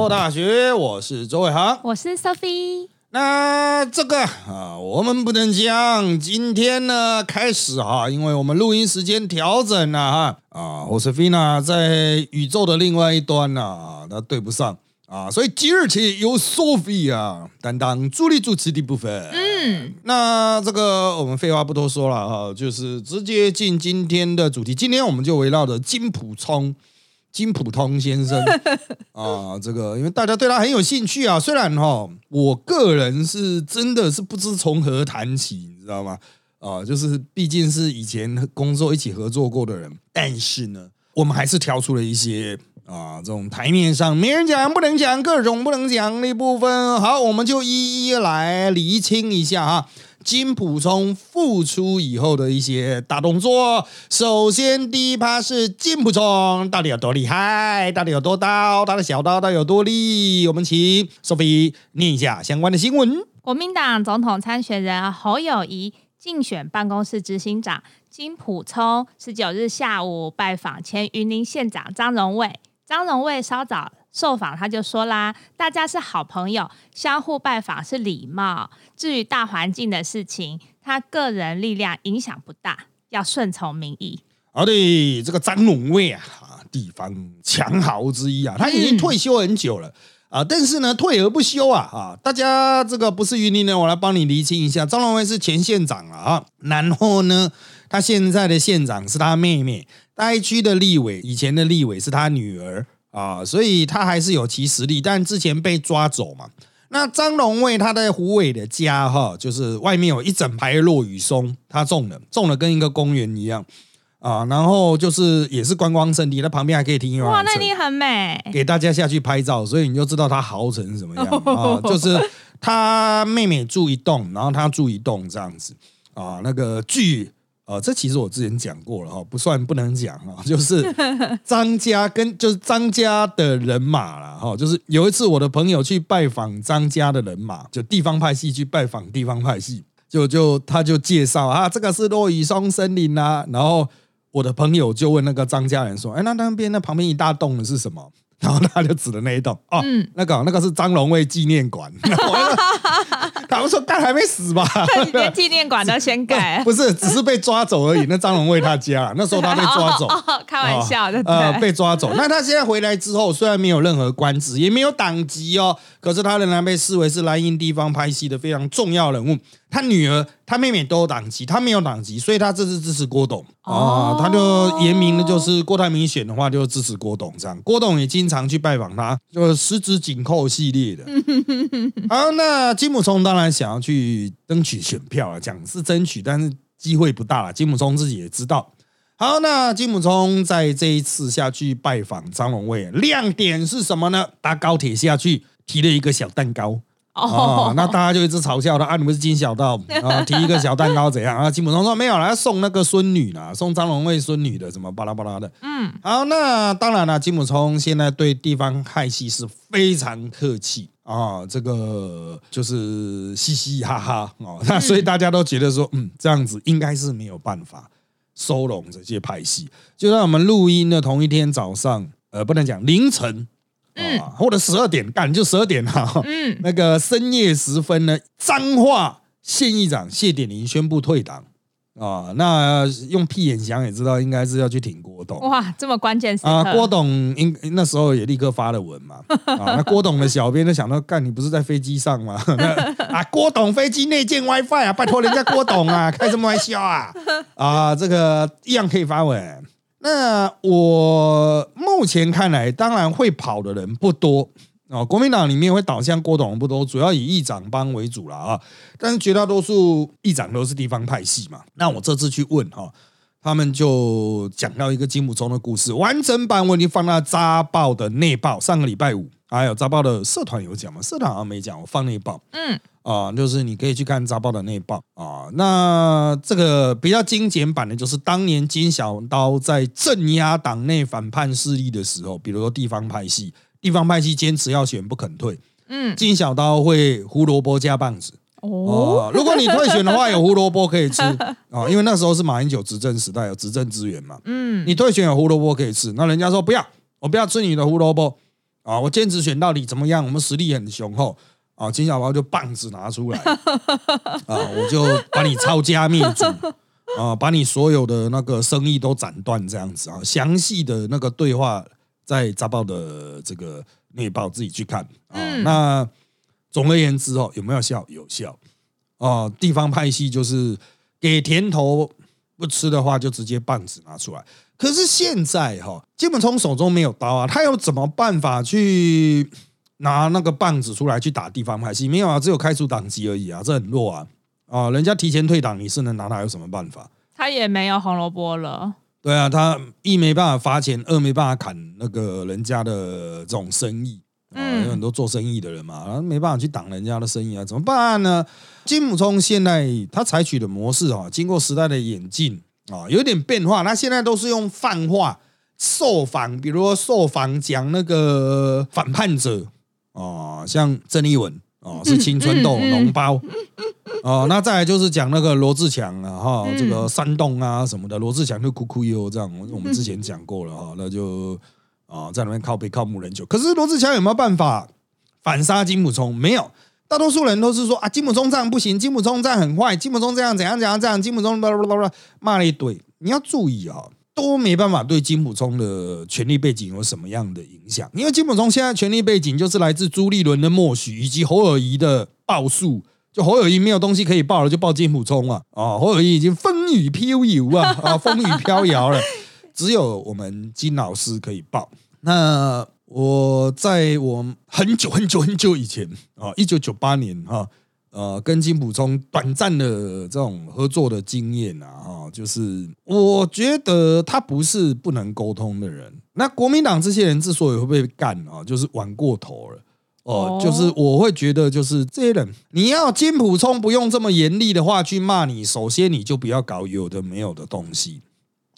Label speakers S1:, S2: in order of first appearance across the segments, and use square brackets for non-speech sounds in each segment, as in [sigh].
S1: 罗大学，我是周伟航，
S2: 我是 Sophie。
S1: 那这个啊，我们不能讲。今天呢，开始哈，因为我们录音时间调整了哈啊，我是 Fina 在宇宙的另外一端呢，那对不上啊，所以今日起由 Sophie 啊担当助力主持的部分。嗯，那这个我们废话不多说了哈，就是直接进今天的主题。今天我们就围绕着金普聪。金普通先生 [laughs] 啊，这个因为大家对他很有兴趣啊，虽然哈，我个人是真的是不知从何谈起，你知道吗？啊，就是毕竟是以前工作一起合作过的人，但是呢，我们还是挑出了一些啊，这种台面上没人讲、不能讲、各种不能讲的部分。好，我们就一一来厘清一下啊。金普聪复出以后的一些大动作，首先第一趴是金普聪到底有多厉害，到底有多刀，他的小刀到底有多利？我们请 Sophie 念一下相关的新闻。
S2: 国民党总统参选人侯友谊竞选办公室执行长金普聪十九日下午拜访前云林县长张荣卫，张荣卫稍早。受访他就说啦，大家是好朋友，相互拜访是礼貌。至于大环境的事情，他个人力量影响不大，要顺从民意。
S1: 好的，这个张龙卫啊，地方强豪之一啊，他已经退休很久了啊，但是呢，退而不休啊啊！大家这个不是云林人，我来帮你厘清一下，张龙卫是前县长啊，然后呢，他现在的县长是他妹妹，该区的立委，以前的立委是他女儿。啊，所以他还是有其实力，但之前被抓走嘛。那张龙卫他在虎尾的家哈，就是外面有一整排落雨松，他种的，种的跟一个公园一样啊。然后就是也是观光胜地，那旁边还可以听音乐。
S2: 哇，那你很美，
S1: 给大家下去拍照，所以你就知道他豪 [laughs] 成什么样啊。就是他妹妹住一栋，然后他住一栋这样子啊。那个剧。呃，这其实我之前讲过了哈，不算不能讲哈，就是张家跟就是张家的人马了哈，就是有一次我的朋友去拜访张家的人马，就地方派系去拜访地方派系，就就他就介绍啊，这个是落雨松森林啊，然后我的朋友就问那个张家人说，哎，那那边那旁边一大栋的是什么？然后他就指的那一栋哦，那个那个是张荣卫纪念馆。[laughs] 他们说但还没死吧？[laughs]
S2: 连纪念馆都先改，[laughs]
S1: 不是只是被抓走而已。那张荣卫他家那时候他被抓走，哦
S2: 开玩笑的。
S1: 呃，被抓走。那他现在回来之后，虽然没有任何官职，也没有党籍哦，可是他仍然被视为是蓝营地方拍戏的非常重要人物。他女儿、他妹妹都有党籍，他没有党籍，所以他这次支持郭董啊。他就言明的就是郭台铭选的话，就支持郭董这样。郭董也经常去拜访他，就十指紧扣系列的。[laughs] 好，那金木聪当然想要去争取选票啊，讲是争取，但是机会不大了。金木聪自己也知道。好，那金木聪在这一次下去拜访张荣卫，亮点是什么呢？搭高铁下去，提了一个小蛋糕。哦，那大家就一直嘲笑他啊！你们是金小道啊，提一个小蛋糕怎样啊？[laughs] 金普通说没有了，要送那个孙女啦，送张荣卫孙女的，什么巴拉巴拉的。嗯，好，那当然了，金普聪现在对地方派系是非常客气啊，这个就是嘻嘻哈哈哦，那 [laughs] 所以大家都觉得说，嗯，这样子应该是没有办法收拢这些派系。就在我们录音的同一天早上，呃，不能讲凌晨。啊，或者十二点干就十二点哈。嗯，[laughs] 那个深夜时分呢，彰化县议长谢点林宣布退党啊。那用屁眼想也知道，应该是要去挺郭董。
S2: 哇，这么关键
S1: 啊！郭董应那时候也立刻发了文嘛。[laughs] 啊，那郭董的小编就想到，干你不是在飞机上吗？[laughs] 啊，郭董飞机内建 WiFi 啊，拜托人家郭董啊，开什么玩笑啊？啊，这个一样可以发文。那我目前看来，当然会跑的人不多啊。国民党里面会倒向郭董不多，主要以议长帮为主了啊。但是绝大多数议长都是地方派系嘛。那我这次去问哈，他们就讲到一个金普聪的故事，完整版我已经放到扎报的内报，上个礼拜五还有扎报的社团有讲吗？社团好像没讲，我放内报。嗯。啊，就是你可以去看扎报的内报啊。那这个比较精简版的，就是当年金小刀在镇压党内反叛势力的时候，比如说地方派系，地方派系坚持要选不肯退，嗯，金小刀会胡萝卜加棒子哦。如果你退选的话，有胡萝卜可以吃啊，[laughs] 因为那时候是马英九执政时代，有执政资源嘛，嗯，你退选有胡萝卜可以吃。那人家说不要，我不要吃你的胡萝卜。啊，我坚持选到底，怎么样？我们实力很雄厚啊！金小宝就棒子拿出来啊，[laughs] 我就把你抄家灭族啊，把你所有的那个生意都斩断，这样子啊，详细的那个对话在杂报的这个内报自己去看啊。那总而言之哦，有没有效？有效哦。地方派系就是给甜头。不吃的话，就直接棒子拿出来。可是现在哈，金本聪手中没有刀啊，他有怎么办法去拿那个棒子出来去打地方派系？没有啊，只有开除党籍而已啊，这很弱啊啊！人家提前退党，你是能拿他有什么办法？
S2: 他也没有红萝卜了。
S1: 对啊，他一没办法发钱，二没办法砍那个人家的这种生意。嗯，有很多做生意的人嘛，没办法去挡人家的生意啊，怎么办呢？金姆聪现在他采取的模式啊，经过时代的演进啊，有点变化。他现在都是用泛化受访，比如说受访讲那个反叛者啊，像郑义文啊，是青春痘脓包哦。[laughs] 那再来就是讲那个罗志强啊，哈，这个煽动啊什么的，罗志强就哭哭哟这样。我们之前讲过了哈，那就。啊，在那边靠背靠木人酒，可是罗志强有没有办法反杀金普聪？没有，大多数人都是说啊，金普聪这样不行，金普聪这样很坏，金普聪这样怎样怎样这样，金姆聪叭叭叭叭骂了一堆。你要注意啊，都没办法对金普聪的权力背景有什么样的影响，因为金普聪现在权力背景就是来自朱立伦的默许以及侯尔谊的报数，就侯友谊没有东西可以报了，就报金普聪啊，啊，侯友谊已经风雨飘摇啊，啊，风雨飘摇了。只有我们金老师可以报。那我在我很久很久很久以前啊，一九九八年哈，呃，跟金普聪短暂的这种合作的经验啊，哈，就是我觉得他不是不能沟通的人。那国民党这些人之所以会被干啊，就是玩过头了哦。就是我会觉得，就是这些人，你要金普聪不用这么严厉的话去骂你，首先你就不要搞有的没有的东西。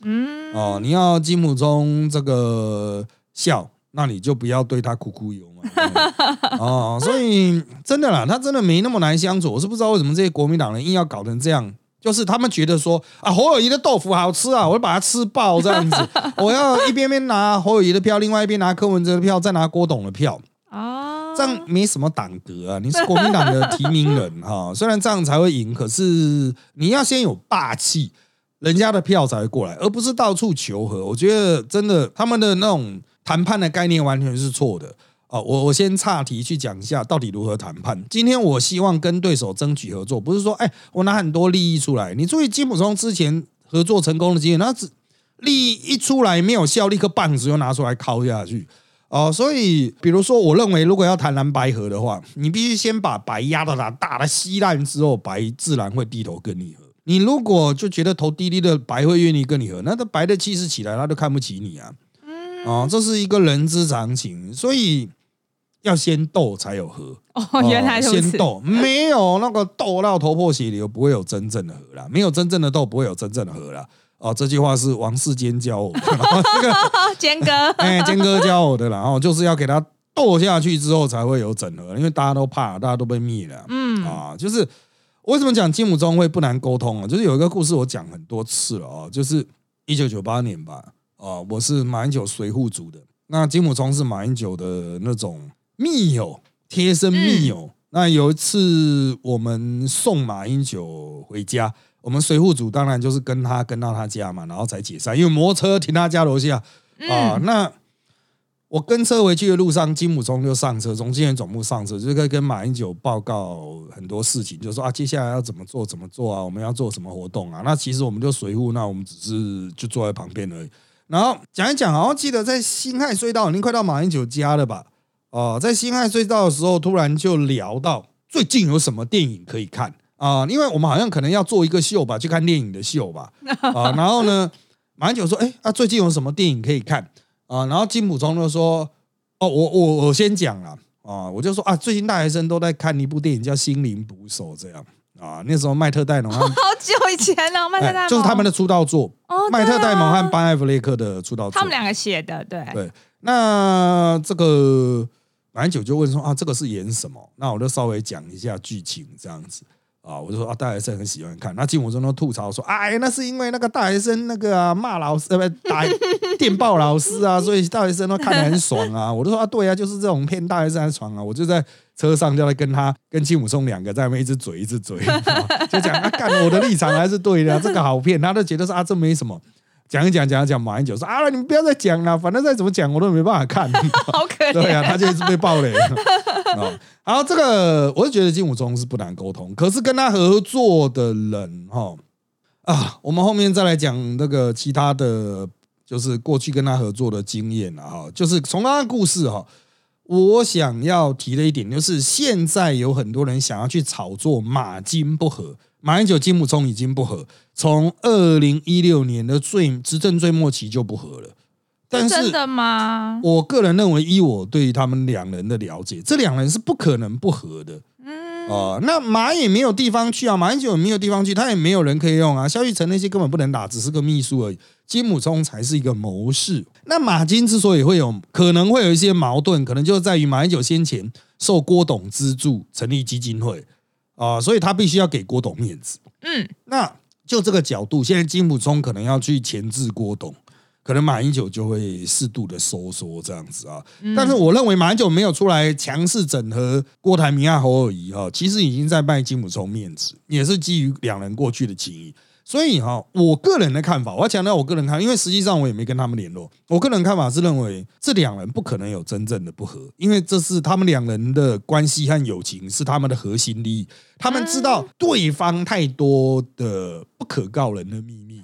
S1: 嗯，哦，你要金普中这个笑，那你就不要对他哭哭油嘛。[laughs] 哦，所以真的啦，他真的没那么难相处。我是不知道为什么这些国民党人硬要搞成这样，就是他们觉得说啊，侯友谊的豆腐好吃啊，我要把它吃爆这样子。[laughs] 我要一边边拿侯友谊的票，另外一边拿柯文哲的票，再拿郭董的票。哦，这样没什么党格啊。你是国民党的提名人哈，虽然这样才会赢，可是你要先有霸气。人家的票才会过来，而不是到处求和。我觉得真的，他们的那种谈判的概念完全是错的哦。我我先岔题去讲一下，到底如何谈判。今天我希望跟对手争取合作，不是说哎，我拿很多利益出来。你注意金普松之前合作成功的经验，那只利益一出来没有效，立刻棒子又拿出来敲下去哦。所以，比如说，我认为如果要谈蓝白合的话，你必须先把白压到它打的稀烂之后，白自然会低头跟你。你如果就觉得头低低的白会愿意跟你合，那他白的气势起来，他都看不起你啊！哦，这是一个人之常情，所以要先斗才有和。
S2: 哦，原来
S1: 先斗，没有那个斗到头破血流，不会有真正的和啦。没有真正的斗，不会有真正的和啦。哦，这句话是王世坚教我的，这 [laughs] 个
S2: 坚哥，
S1: 哎，坚哥教我的啦。然后就是要给他斗下去之后才会有整合，因为大家都怕，大家都被灭了。嗯，啊，就是。为什么讲金姆中会不难沟通啊？就是有一个故事我讲很多次了啊，就是一九九八年吧，啊，我是马英九随护组的，那金姆中是马英九的那种密友，贴身密友。那有一次我们送马英九回家，我们随护组当然就是跟他跟到他家嘛，然后才解散，因为摩托车停他家楼下啊，那。我跟车回去的路上，金姆聪就上车，从金源总部上车，就可以跟马英九报告很多事情，就说啊，接下来要怎么做，怎么做啊，我们要做什么活动啊？那其实我们就随护，那我们只是就坐在旁边而已。然后讲一讲，好像记得在辛亥隧道，已经快到马英九家了吧？哦，在辛亥隧道的时候，突然就聊到最近有什么电影可以看啊？因为我们好像可能要做一个秀吧，去看电影的秀吧？啊，然后呢，马英九说，哎，啊，最近有什么电影可以看？啊，然后金普聪就说：“哦，我我我先讲了啊，我就说啊，最近大学生都在看一部电影叫《心灵捕手》，这样啊，那时候麦特戴蒙，好
S2: 久以前了，麦特戴蒙
S1: 就是他们的出道作哦，麦特戴蒙和班艾弗雷克的出道作，
S2: 他们两个写的，对
S1: 对。那这个马英九就问说啊，这个是演什么？那我就稍微讲一下剧情这样子啊，我就说啊，大学生很喜欢看。那金武中都吐槽说，哎，那是因为那个大学生那个啊骂老师，呃，不打电报老师啊，[laughs] 所以大学生都看得很爽啊。我就说啊，对啊，就是这种骗大学生的爽啊。我就在车上就在跟他跟金武松两个在那边一直嘴一直嘴，[laughs] 就讲啊，干我的立场还是对的，这个好骗。他都觉得说啊，这没什么。讲一讲讲一讲，马英九说啊，你们不要再讲了，反正再怎么讲我都没办法看。[laughs]
S2: 好可怜。
S1: 对啊，他就一直被暴雷。[laughs] 啊，然后这个我就觉得金武忠是不难沟通，可是跟他合作的人哈啊，我们后面再来讲那个其他的就是过去跟他合作的经验了哈，就是从他的故事哈，我想要提的一点就是现在有很多人想要去炒作马金不和。马英九、金武聪已经不和，从二零一六年的最执政最末期就不和了。但是
S2: 真的吗？
S1: 我个人认为，依我对他们两人的了解，这两人是不可能不和的。嗯，哦，那马也没有地方去啊，马英九也没有地方去，他也没有人可以用啊。萧玉成那些根本不能打，只是个秘书而已。金溥聪才是一个谋士。那马金之所以会有可能会有一些矛盾，可能就在于马英九先前受郭董资助成立基金会。啊，所以他必须要给郭董面子。嗯，那就这个角度，现在金溥聪可能要去钳制郭董，可能马英九就会适度的收缩这样子啊。但是我认为马英九没有出来强势整合郭台铭啊侯友谊哈，其实已经在卖金溥聪面子，也是基于两人过去的情谊。所以哈，我个人的看法，我要强调我个人看，因为实际上我也没跟他们联络。我个人看法是认为这两人不可能有真正的不和，因为这是他们两人的关系和友情是他们的核心利益。他们知道对方太多的不可告人的秘密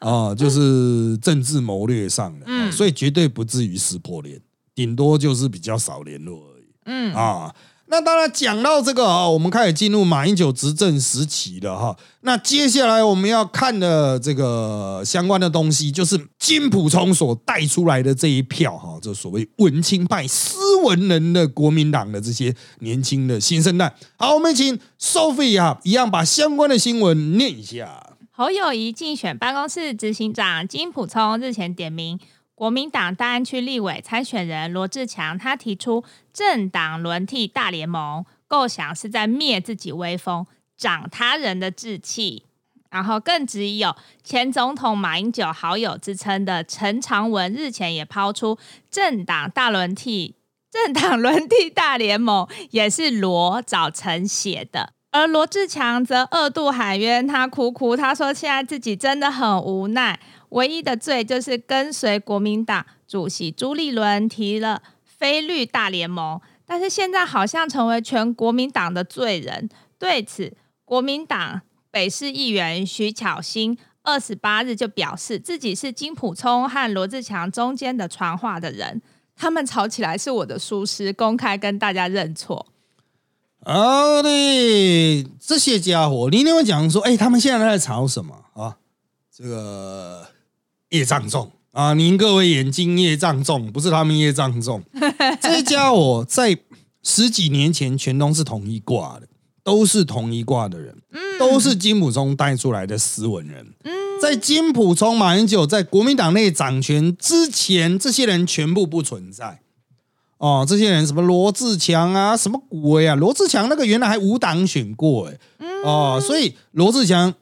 S1: 啊，[laughs] 就是政治谋略上的，所以绝对不至于撕破脸，顶多就是比较少联络而已。嗯啊。那当然讲到这个啊，我们开始进入马英九执政时期了哈。那接下来我们要看的这个相关的东西，就是金普聪所带出来的这一票哈，这所谓文青派、斯文人的国民党的这些年轻的新生代。好，我们请 Sophie 啊，一样把相关的新闻念一下。
S2: 侯友谊竞选办公室执行长金普聪日前点名。国民党大安区立委参选人罗志强，他提出政党轮替大联盟构想是在灭自己威风、长他人的志气。然后更只有前总统马英九好友之称的陈长文日前也抛出政党大轮替、[laughs] 政党轮替大联盟也是罗找陈写的。而罗志强则二度喊冤，他哭哭，他说现在自己真的很无奈。唯一的罪就是跟随国民党主席朱立伦提了非绿大联盟，但是现在好像成为全国民党的罪人。对此，国民党北市议员徐巧芯二十八日就表示，自己是金普聪和罗志强中间的传话的人，他们吵起来是我的疏失，公开跟大家认错。
S1: 好的，这些家伙，你那边讲说，哎，他们现在在吵什么啊？这个。业障重啊！您各位眼睛业障重，不是他们业障重。[laughs] 这些家伙在十几年前全都是同一挂的，都是同一挂的人，都是金普聪带出来的斯文人。在金普聪、马英九在国民党内掌权之前，这些人全部不存在。哦，这些人什么罗志强啊，什么鬼啊？罗志强那个原来还无党选过哎，哦，所以罗志强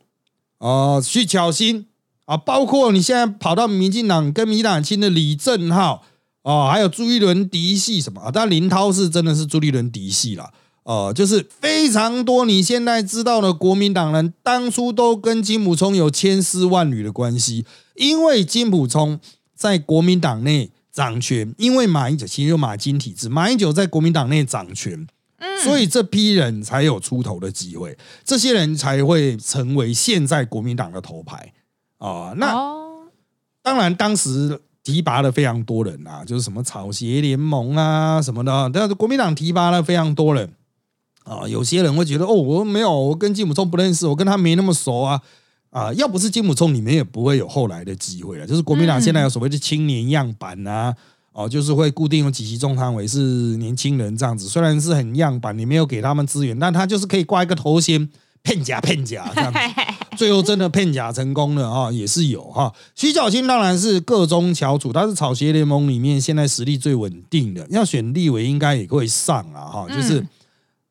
S1: 哦，去巧心。啊，包括你现在跑到民进党跟民党亲的李正浩哦，还有朱一伦嫡系什么啊？但林涛是真的是朱立伦嫡系了哦，就是非常多你现在知道的国民党人，当初都跟金溥聪有千丝万缕的关系，因为金溥聪在国民党内掌权，因为马英九其实有马金体制，马英九在国民党内掌权，所以这批人才有出头的机会，这些人才会成为现在国民党的头牌。哦，那当然，当时提拔了非常多人啊，就是什么草鞋联盟啊什么的，但是国民党提拔了非常多人啊。有些人会觉得，哦，我没有，我跟金姆聪不认识，我跟他没那么熟啊啊！要不是金姆聪，你们也不会有后来的机会了。就是国民党现在有所谓的青年样板啊，哦，就是会固定有几席中常委是年轻人这样子，虽然是很样板，你没有给他们资源，但他就是可以挂一个头衔。骗假骗假这样子，[laughs] 最后真的骗假成功了啊，也是有哈。徐小清当然是各中翘楚，他是草鞋联盟里面现在实力最稳定的，要选立委应该也会上啊哈。就是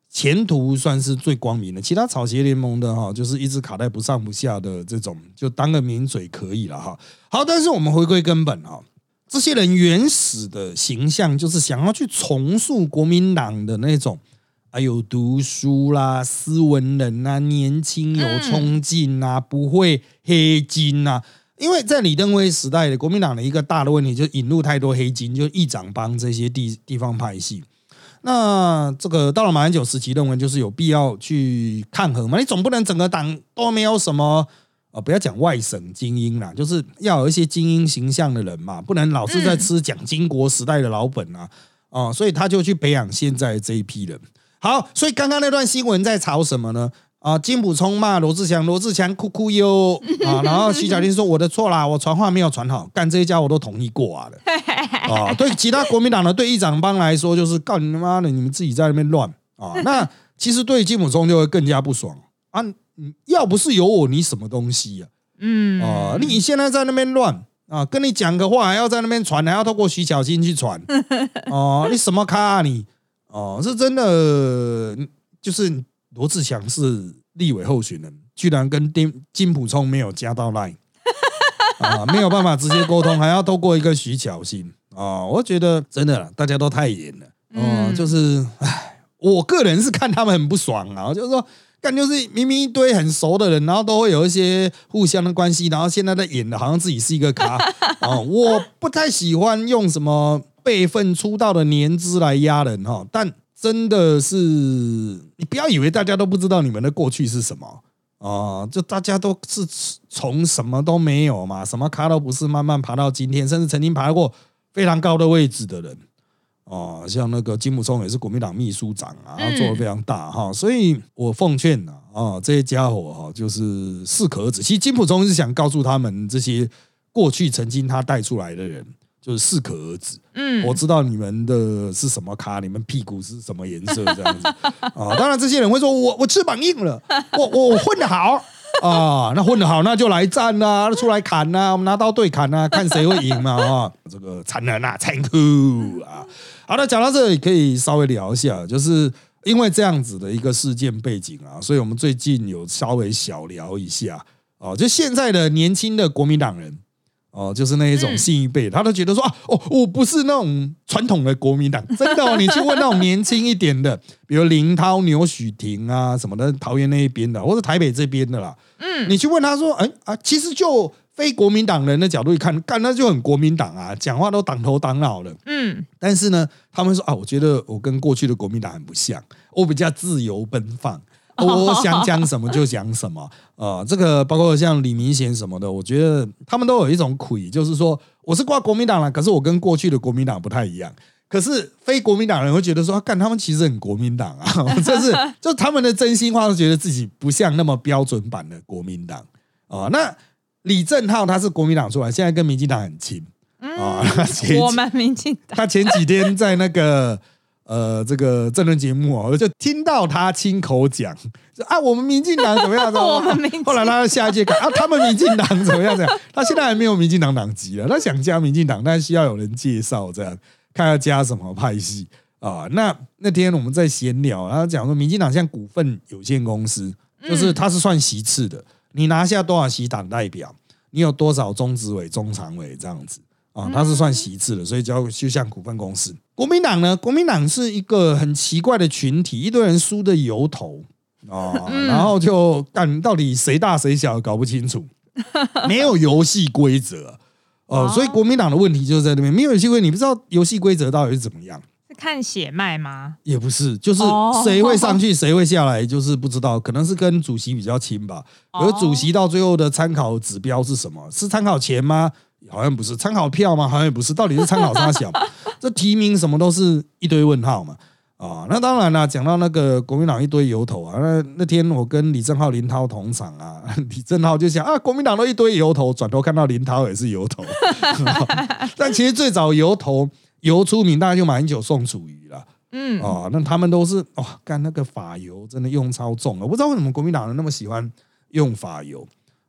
S1: 前途算是最光明的。其他草鞋联盟的哈，就是一直卡在不上不下的这种，就当个名嘴可以了哈。好，但是我们回归根本啊，这些人原始的形象就是想要去重塑国民党的那种。还有读书啦，斯文人呐，年轻有冲劲呐，不会黑金呐。因为在李登辉时代的国民党的一个大的问题，就引入太多黑金，就议长帮这些地地方派系。那这个到了马英九时期，认为就是有必要去抗衡嘛。你总不能整个党都没有什么啊，不要讲外省精英啦，就是要有一些精英形象的人嘛，不能老是在吃蒋经国时代的老本啊。哦，所以他就去培养现在这一批人。好，所以刚刚那段新闻在吵什么呢？啊，金普聪骂罗志祥，罗志祥哭哭哟 [laughs] 啊，然后徐小玲说我的错啦，我传话没有传好，干这一家我都同意过啊的 [laughs] 啊。对其他国民党的对议长帮来说，就是告你他妈的，你们自己在那边乱啊。[laughs] 那其实对金普聪就会更加不爽啊。要不是有我，你什么东西呀？嗯啊，你现在在那边乱啊，跟你讲个话还要在那边传，还要透过徐小新去传哦，你什么咖啊你？哦，是真的，就是罗志祥是立委候选人，居然跟丁金普聪没有加到 line 啊，没有办法直接沟通，还要透过一个徐巧芯啊，我觉得真的大家都太严了哦，就是唉，我个人是看他们很不爽啊，就是说，感觉是明明一堆很熟的人，然后都会有一些互相的关系，然后现在在演的好像自己是一个咖啊，[laughs] 我不太喜欢用什么。辈分出道的年资来压人哈，但真的是你不要以为大家都不知道你们的过去是什么啊！就大家都是从什么都没有嘛，什么咖都不是，慢慢爬到今天，甚至曾经爬过非常高的位置的人啊，像那个金木聪也是国民党秘书长啊，做的非常大哈。所以我奉劝呐啊，这些家伙哈，就是适可而止。其实金普聪是想告诉他们这些过去曾经他带出来的人。就是适可而止。嗯，我知道你们的是什么咖，你们屁股是什么颜色这样子啊？当然，这些人会说我我翅膀硬了，我我混得好啊，那混得好那就来战呐，出来砍呐，我们拿刀对砍呐，看谁会赢嘛啊！这个残忍啊，残酷啊！好的，讲到这里可以稍微聊一下，就是因为这样子的一个事件背景啊，所以我们最近有稍微小聊一下啊，就现在的年轻的国民党人。哦，就是那一种新一辈，他都觉得说啊，哦，我不是那种传统的国民党，[laughs] 真的哦。你去问那种年轻一点的，比如林涛、牛许婷啊什么的，桃园那一边的，或者台北这边的啦。嗯，你去问他说，哎啊，其实就非国民党人的角度一看，干那就很国民党啊，讲话都挡头挡脑的。嗯，但是呢，他们说啊，我觉得我跟过去的国民党很不像，我比较自由奔放。我想讲什么就讲什么啊！[laughs] 这个包括像李明贤什么的，我觉得他们都有一种魁，就是说我是挂国民党了，可是我跟过去的国民党不太一样。可是非国民党人会觉得说，干他们其实很国民党啊，[laughs] 这是就他们的真心话，是觉得自己不像那么标准版的国民党啊。那李正浩他是国民党出来，现在跟民进党很亲啊。[laughs]
S2: 我们民进党，
S1: 他前几天在那个。呃，这个政论节目哦，我就听到他亲口讲，啊，我们民进党怎么样？[laughs] 后来他下一届改啊，他们民进党怎么样？这样，他现在还没有民进党党籍了，他想加民进党，但需要有人介绍，这样看要加什么派系啊？那那天我们在闲聊，他讲说，民进党像股份有限公司，就是他是算席次的，你拿下多少席党代表，你有多少中执委、中常委这样子。啊，他是算席次的，所以叫就像股份公司。国民党呢，国民党是一个很奇怪的群体，一堆人输的油头啊，然后就干到底谁大谁小搞不清楚，[laughs] 没有游戏规则哦，所以国民党的问题就是在那边，没有游戏规则，你不知道游戏规则到底是怎么样？
S2: 是看血脉吗？
S1: 也不是，就是谁会上去，[laughs] 谁会下来，就是不知道，可能是跟主席比较亲吧。而主席到最后的参考指标是什么？是参考钱吗？好像不是参考票吗？好像也不是，到底是参考啥小？[laughs] 这提名什么都是一堆问号嘛啊！那当然了，讲到那个国民党一堆油头啊，那那天我跟李正浩、林涛同场啊，[laughs] 李正浩就想啊，国民党都一堆油头，转头看到林涛也是油头，[laughs] 但其实最早油头油出名，大家就马英九、宋楚瑜了，嗯啊，那他们都是哇，干那个法油真的用超重了，我不知道为什么国民党人那么喜欢用法油。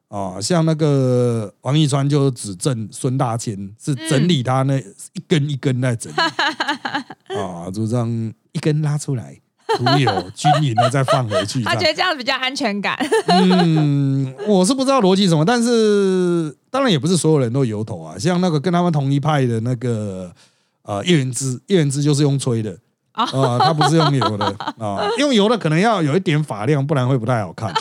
S1: 啊，像那个王一川就指证孙大千是整理他那一根一根在整理，[laughs] 啊，就这样一根拉出来，涂油均匀的再放回去。[laughs]
S2: 他觉得这样比较安全感。[laughs]
S1: 嗯，我是不知道逻辑什么，但是当然也不是所有人都油头啊。像那个跟他们同一派的那个呃叶元之，叶元之就是用吹的啊，他不是用油的啊，用油的可能要有一点发量，不然会不太好看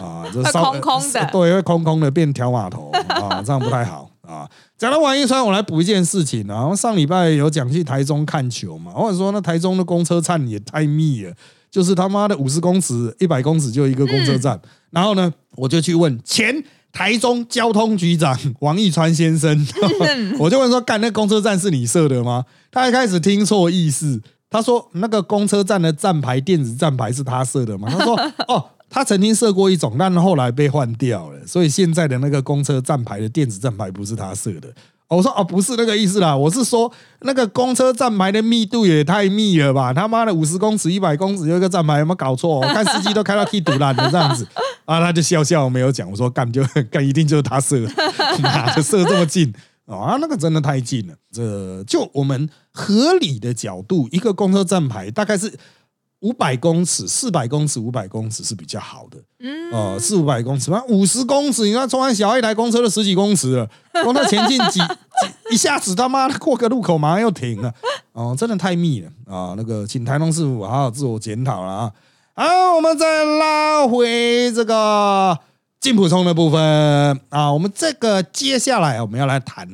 S2: 啊。[laughs] 这空空的，
S1: 对，会空空的变条码头啊，[laughs] 这样不太好啊。讲到王一川，我来补一件事情啊。上礼拜有讲去台中看球嘛，或者说那台中的公车站也太密了，就是他妈的五十公尺、一百公尺就一个公车站。然后呢，我就去问前台中交通局长王一川先生，[laughs] 我就问说：“干那公车站是你设的吗？”他一开始听错意思，他说：“那个公车站的站牌电子站牌是他设的吗？”他说：“哦。”他曾经设过一种，但后来被换掉了，所以现在的那个公车站牌的电子站牌不是他设的。我说哦，不是那个意思啦，我是说那个公车站牌的密度也太密了吧？他妈的五十公尺、一百公尺有一个站牌，有没有搞错？我看司机都开到踢堵烂了这样子啊，他就笑笑没有讲。我说干就干，一定就是他设，哪就设这么近啊？那个真的太近了。这就我们合理的角度，一个公车站牌大概是。五百公尺、四百公尺、五百公尺是比较好的，嗯，呃，四五百公尺，那五十公尺，你看，中安小一台公车都十几公尺了，光它前进几几，一下子他妈的过个路口马上又停了，哦，真的太密了啊！那个，请台东师傅好好自我检讨了啊！好，我们再拉回这个进普冲的部分啊，我们这个接下来我们要来谈。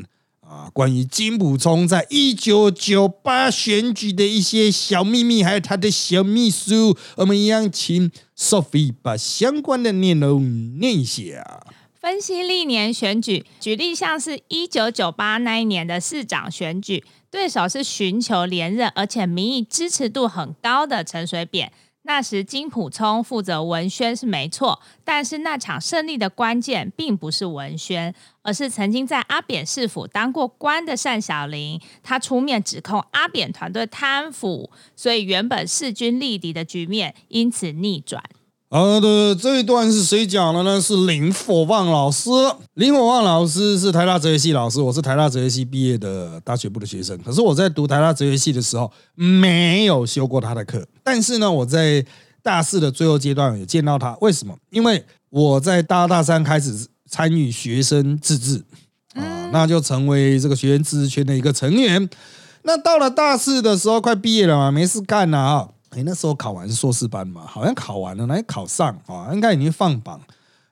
S1: 啊，关于金普聪在一九九八选举的一些小秘密，还有他的小秘书，我们一样请 Sophie 把相关的内容念一下。
S2: 分析历年选举，举例像是一九九八那一年的市长选举，对手是寻求连任，而且民意支持度很高的陈水扁。那时金普聪负责文宣是没错，但是那场胜利的关键并不是文宣，而是曾经在阿扁市府当过官的单小林，他出面指控阿扁团队贪腐，所以原本势均力敌的局面因此逆转。
S1: 好的，这一段是谁讲的呢？是林火旺老师。林火旺老师是台大哲学系老师，我是台大哲学系毕业的大学部的学生。可是我在读台大哲学系的时候没有修过他的课，但是呢，我在大四的最后阶段有见到他。为什么？因为我在大二大三开始参与学生自治啊，那就成为这个学生自治圈的一个成员。那到了大四的时候，快毕业了嘛，没事干了啊。哎，那时候考完硕士班嘛，好像考完了，来考上啊，应该已经放榜。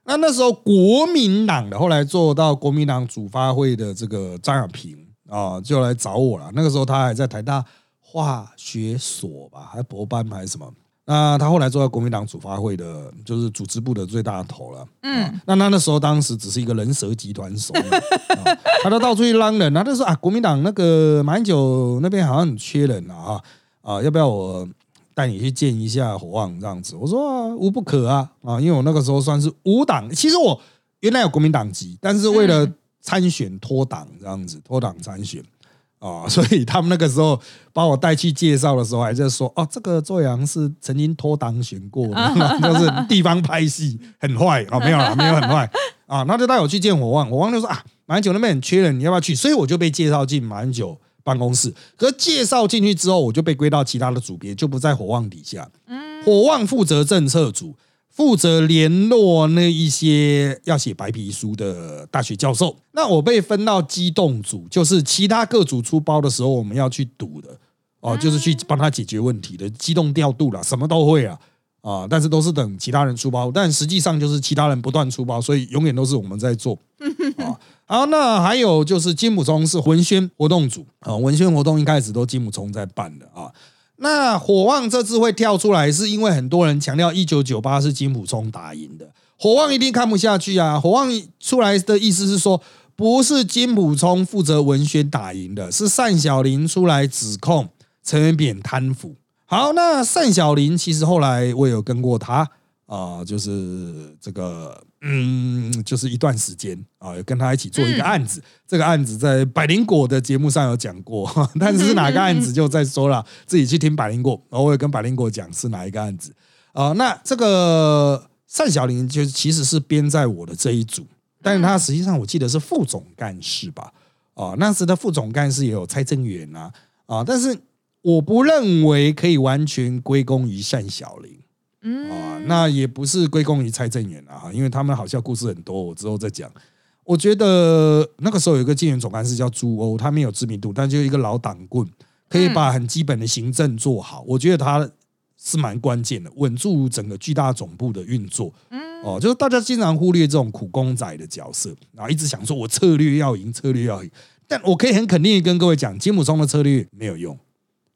S1: 那那时候国民党的后来做到国民党主发会的这个张亚平啊，就来找我了。那个时候他还在台大化学所吧，还博班还是什么？那他后来做到国民党主发会的，就是组织部的最大头了。嗯，那他那时候当时只是一个人蛇集团手，[laughs] 他都到处去拉人。他就说啊，国民党那个马英九那边好像很缺人啊，啊，要不要我？带你去见一下火旺这样子，我说无不可啊啊，因为我那个时候算是无党，其实我原来有国民党籍，但是为了参选脱党这样子，脱党参选啊，[laughs] 所以他们那个时候把我带去介绍的时候，还在说哦，这个周扬是曾经脱党选过，[laughs] [laughs] 就是地方拍戏很坏啊，没有了，没有很坏啊，那就带我去见火旺，火旺就说啊，马英九那边很缺人，你要不要去？所以我就被介绍进马英九。办公室，可介绍进去之后，我就被归到其他的组别，就不在火旺底下。嗯，火旺负责政策组，负责联络那一些要写白皮书的大学教授。那我被分到机动组，就是其他各组出包的时候，我们要去堵的哦，就是去帮他解决问题的机动调度啦，什么都会啊啊！但是都是等其他人出包，但实际上就是其他人不断出包，所以永远都是我们在做 [laughs] 啊。好，那还有就是金普聪是文宣活动组啊，文宣活动一开始都金普聪在办的啊。那火旺这次会跳出来，是因为很多人强调一九九八是金普聪打赢的，火旺一定看不下去啊。火旺出来的意思是说，不是金普聪负责文宣打赢的，是单小林出来指控陈元扁贪腐。好，那单小林其实后来我有跟过他。啊，就是这个，嗯，就是一段时间啊，跟他一起做一个案子。这个案子在百灵果的节目上有讲过，[laughs] 但是哪个案子就再说了，自己去听百灵果。然后我也跟百灵果讲是哪一个案子啊。那这个单小林就其实是编在我的这一组，但是他实际上我记得是副总干事吧？啊，那时的副总干事也有蔡正元啊啊，但是。我不认为可以完全归功于单小林
S2: 嗯
S1: 啊，那也不是归功于蔡正元啊，因为他们好像故事很多，我之后再讲。我觉得那个时候有一个竞选总干事叫朱欧，他没有知名度，但就一个老党棍，可以把很基本的行政做好。我觉得他是蛮关键的，稳住整个巨大总部的运作。哦，就是大家经常忽略这种苦工仔的角色，然后一直想说我策略要赢，策略要赢。但我可以很肯定的跟各位讲，金姆松的策略没有用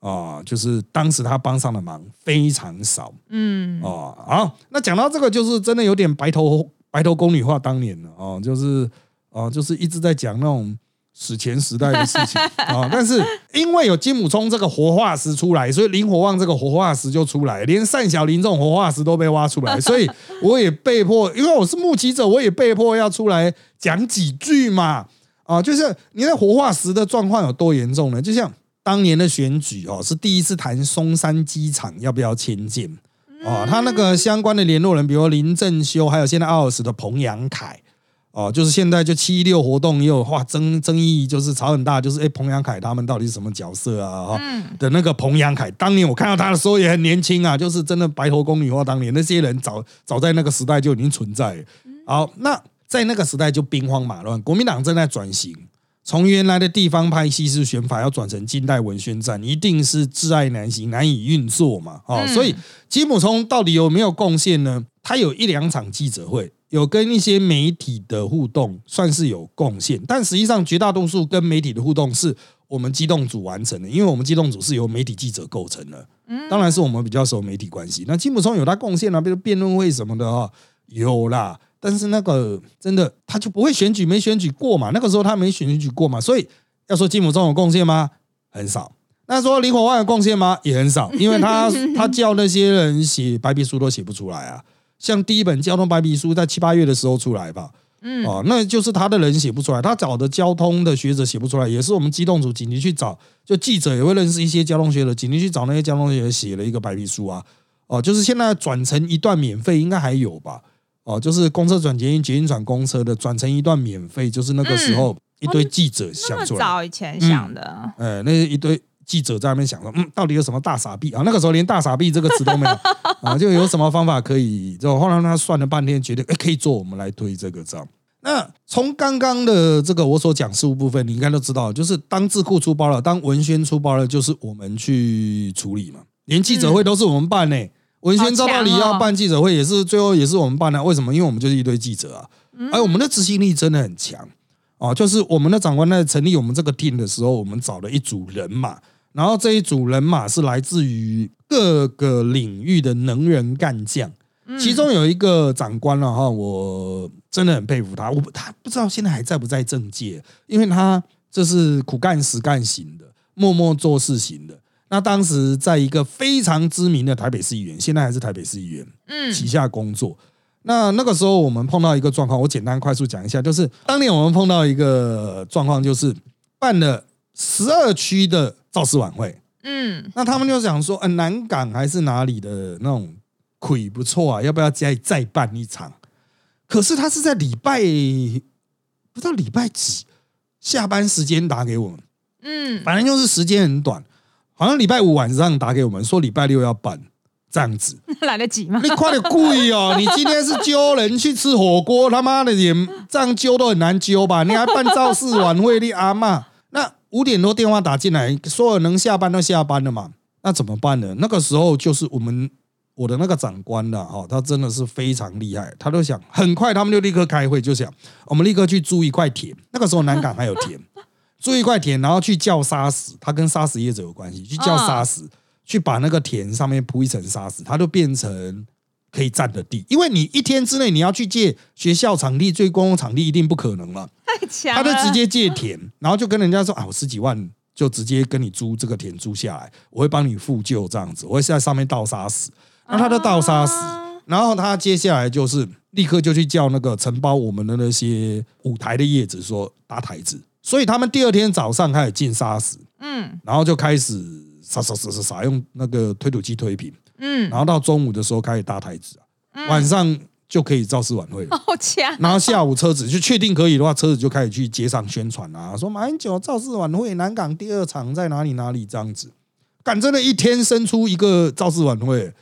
S1: 啊、就是当时他帮上的忙非常少。
S2: 嗯
S1: 哦，好，那讲到这个，就是真的有点白头白头宫女话当年了哦，就是哦，就是一直在讲那种史前时代的事情 [laughs] 啊、但是因为有金姆冲这个活化石出来，所以林火旺这个活化石就出来，连单小林这种活化石都被挖出来，所以我也被迫，因为我是目击者，我也被迫要出来讲几句嘛。啊，就是你那活化石的状况有多严重呢？就像当年的选举哦，是第一次谈松山机场要不要迁建哦，他那个相关的联络人，比如林正修，还有现在奥尔斯的彭阳凯。哦，就是现在就七一六活动又有哇争争议，就是吵很大，就是哎彭阳凯他们到底是什么角色啊？哈、的那个彭阳凯，当年我看到他的时候也很年轻啊，就是真的白头宫女话，当年那些人早早在那个时代就已经存在了。好，那在那个时代就兵荒马乱，国民党正在转型，从原来的地方派西式选法要转成近代文宣战，一定是挚爱难行，难以运作嘛。哦，所以吉姆冲到底有没有贡献呢？他有一两场记者会，有跟一些媒体的互动，算是有贡献。但实际上，绝大多数跟媒体的互动是我们机动组完成的，因为我们机动组是由媒体记者构成的。当然是我们比较熟媒体关系。那金姆冲有他贡献啊，比如辩论会什么的啊，有啦。但是那个真的他就不会选举，没选举过嘛？那个时候他没选举过嘛，所以要说金姆冲有贡献吗？很少。那说李火万有贡献吗？也很少，因为他 [laughs] 他叫那些人写白皮书都写不出来啊。像第一本交通白皮书在七八月的时候出来吧，
S2: 嗯
S1: 哦，那就是他的人写不出来，他找的交通的学者写不出来，也是我们机动组紧急去找，就记者也会认识一些交通学者，紧急去找那些交通学者写了一个白皮书啊，哦，就是现在转成一段免费，应该还有吧，哦，就是公车转捷运，捷运转公车的，转成一段免费，就是那个时候一堆记者想出来，
S2: 早以前想的，
S1: 呃，那一堆记者在那边想说，嗯，到底有什么大傻逼啊？那个时候连大傻逼这个词都没有啊，就有什么方法可以？就后来他算了半天，决定哎可以做，我们来推这个账。那从刚刚的这个我所讲事务部分，你应该都知道，就是当智库出包了，当文宣出包了，就是我们去处理嘛，连记者会都是我们办呢、文宣照道你要办记者会，也是最后也是我们办的。为什么？因为我们就是一堆记者啊，而我们的执行力真的很强哦。就是我们的长官在成立我们这个 team 的时候，我们找了一组人马，然后这一组人马是来自于各个领域的能人干将。其中有一个长官了哈，我真的很佩服他。我他不知道现在还在不在政界，因为他这是苦干实干型的，默默做事型的。那当时在一个非常知名的台北市议员，现在还是台北市议员，
S2: 嗯。
S1: 旗下工作。那那个时候我们碰到一个状况，我简单快速讲一下，就是当年我们碰到一个状况，就是办了十二区的造势晚会，
S2: 嗯。
S1: 那他们就想说，呃，南港还是哪里的那种魁不错啊，要不要再再办一场？可是他是在礼拜不知道礼拜几下班时间打给我们，
S2: 嗯，
S1: 反正就是时间很短，好像礼拜五晚上打给我们说礼拜六要办这样子。[laughs]
S2: 来得及吗？
S1: 你快点跪哦！你今天是揪人去吃火锅，他妈的也这样揪都很难揪吧？你还办造势晚会，你阿妈那五点多电话打进来，所有能下班都下班了嘛？那怎么办呢？那个时候就是我们我的那个长官的哈，他真的是非常厉害，他都想很快他们就立刻开会，就想我们立刻去租一块田。那个时候南港还有田，[laughs] 租一块田，然后去叫沙石，它跟沙石业者有关系，去叫沙石。去把那个田上面铺一层沙石，它就变成可以占的地。因为你一天之内你要去借学校场地、最公共场地，一定不可能了。
S2: 太强
S1: 他，就直接借田，然后就跟人家说啊，我十几万就直接跟你租这个田租下来，我会帮你复旧这样子，我会在上面倒沙石。那他就倒沙石，
S2: 啊
S1: 然后他接下来就是立刻就去叫那个承包我们的那些舞台的业者说搭台子，所以他们第二天早上开始进沙石，
S2: 嗯
S1: 然后就开始撒撒撒撒撒用那个推土机推平，
S2: 嗯，
S1: 然后到中午的时候开始搭台子啊，晚上就可以造势晚会了。
S2: 好强，
S1: 然后下午车子就确定可以的话，车子就开始去街上宣传啊，说马英九造势晚会南港第二场在哪里哪里这样子。敢真的一天生出一个造势晚会，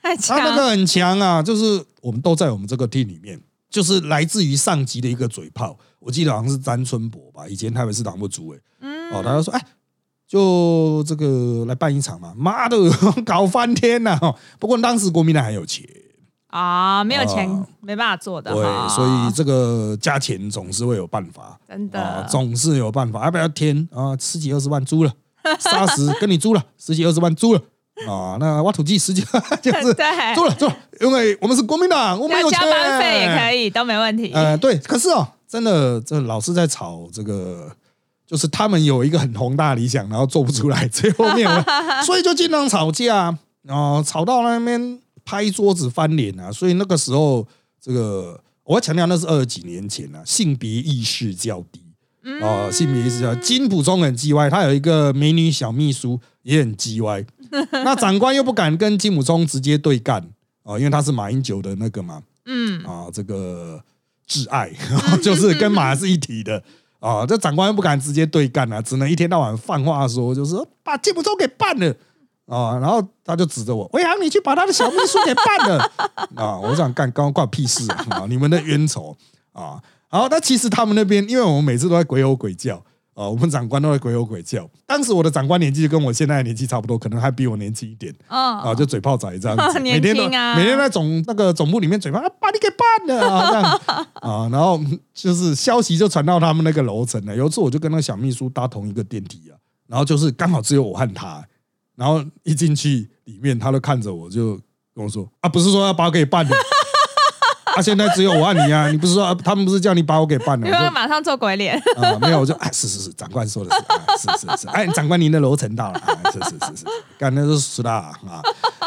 S2: 太强
S1: 他那个很强啊，就是我们都在我们这个 team 里面，就是来自于上级的一个嘴炮。我记得好像是詹春博吧，以前台北市党部主委，
S2: 嗯。
S1: 哦，他就说，哎，就这个来办一场嘛，妈的，[laughs] 搞翻天呐、哦。不过当时国民党还有钱，
S2: 啊，没有钱
S1: 啊
S2: 没办法做的
S1: 对，，所以这个加钱总是会有办法。
S2: 真
S1: 啊，
S2: 的
S1: 总是有办法，要不要添啊？十几二十万租了，[laughs] 杀死跟你租了十几二十万租了。啊，那挖土机十几 [laughs] 就是
S2: 对，
S1: 租了租了，因为我们是国民党，我们有
S2: 要
S1: 钱，
S2: 交班费也可以，都没问题。
S1: 呃，对，可是哦，真的，这老是在吵这个，就是他们有一个很宏大理想，然后做不出来，最后面，[laughs] 所以就经常吵架，然后吵到那边拍桌子翻脸啊。所以那个时候，这个我要强调，那是二十几年前啊，性别意识较低。
S2: 嗯
S1: 哦，性别意识较低金普中很叽歪，他有一个美女小秘书也很叽歪，[laughs] 那长官又不敢跟金普中直接对干哦，因为他是马英九的那个嘛，
S2: 嗯，
S1: 啊，这个挚爱，[laughs] 就是跟马是一体的啊。这长官又不敢直接对干啊，只能一天到晚放话说，就是把金普忠给办了啊。然后他就指着我，伟航，你去把他的小秘书给办了啊！我想干，刚刚关我屁事 [laughs] 啊！你们的冤仇啊！然后，那其实他们那边，因为我们每次都在鬼吼鬼叫啊，我们长官都会鬼吼鬼叫。当时我的长官年纪就跟我现在的年纪差不多，可能还比我年轻一点。
S2: 哦，
S1: 啊，就嘴炮仔这样子，[laughs] 每天都
S2: 啊
S1: 每天在总那个总部里面嘴炮，啊，把你给办了啊，这样啊，然后就是消息就传到他们那个楼层了。有一次我就跟那个小秘书搭同一个电梯啊，然后就是刚好只有我和他，然后一进去里面，他都看着我就跟我说啊，不是说要把我给办的。啊！现在只有我和你啊！你不是说、啊、他们不是叫你把我给办了？
S2: 因为马上做鬼脸，
S1: 啊，没有，我就哎，是是是，长官说的是，啊、是是是，哎，长官您的楼层到了，啊、是是是是，干那是实的啊。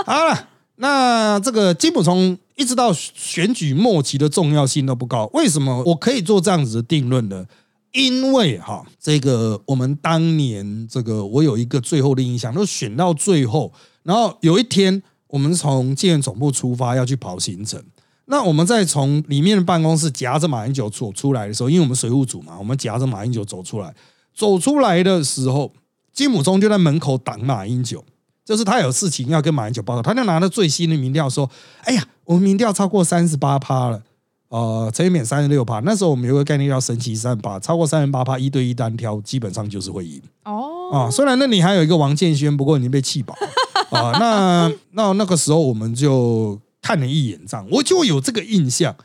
S1: 好了，那这个金普聪一直到选举末期的重要性都不高，为什么我可以做这样子的定论呢？因为哈，这个我们当年这个我有一个最后的印象，都选到最后，然后有一天我们从建院总部出发要去跑行程，那我们在从里面的办公室夹着马英九走出来的时候，因为我们水务组嘛，我们夹着马英九走出来，走出来的时候，金姆中就在门口挡马英九，就是他有事情要跟马英九报告，他就拿着最新的民调说：“哎呀，我们民调超过三十八趴了。”呃，陈水扁三十六趴，那时候我们有个概念叫神奇三十八，超过三十八趴，一对一单挑，基本上就是会赢。
S2: 哦，
S1: 啊，虽然那里还有一个王建轩，不过已经被气饱了啊。那 [laughs] 那那个时候我们就看了一眼账，我就有这个印象。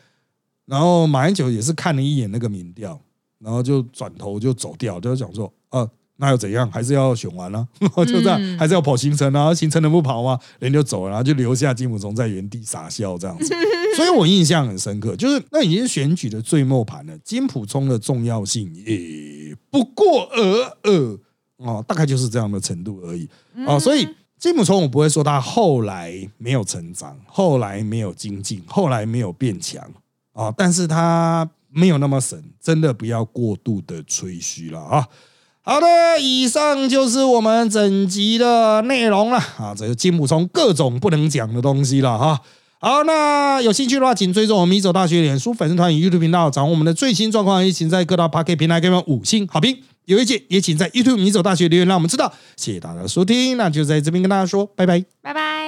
S1: 然后马英九也是看了一眼那个民调，然后就转头就走掉，就讲说，呃，那又怎样？还是要选完啊？[laughs] 就这样，
S2: 嗯
S1: 还是要跑行程啊？行程能不跑吗？人就走了，然后就留下金溥聪在原地傻笑这样子。[laughs] 所以我印象很深刻，就是那已经是选举的最末盘了，金溥聪的重要性也不过尔尔哦，大概就是这样的程度而已哦。所以金木虫我不会说他后来没有成长，后来没有精进，后来没有变强啊、但是他没有那么神，真的不要过度的吹嘘了啊。好的，以上就是我们整集的内容了啊，这个金木虫各种不能讲的东西了哈。好，那有兴趣的话，请追踪我们米走大学脸书粉丝团与 YouTube 频道，掌握我们的最新状况，也请在各大 p a r k 平台给我们五星好评。有意见也请在 YouTube 迷走大学留言，让我们知道。谢谢大家的收听，那就在这边跟大家说拜拜。
S2: 拜拜。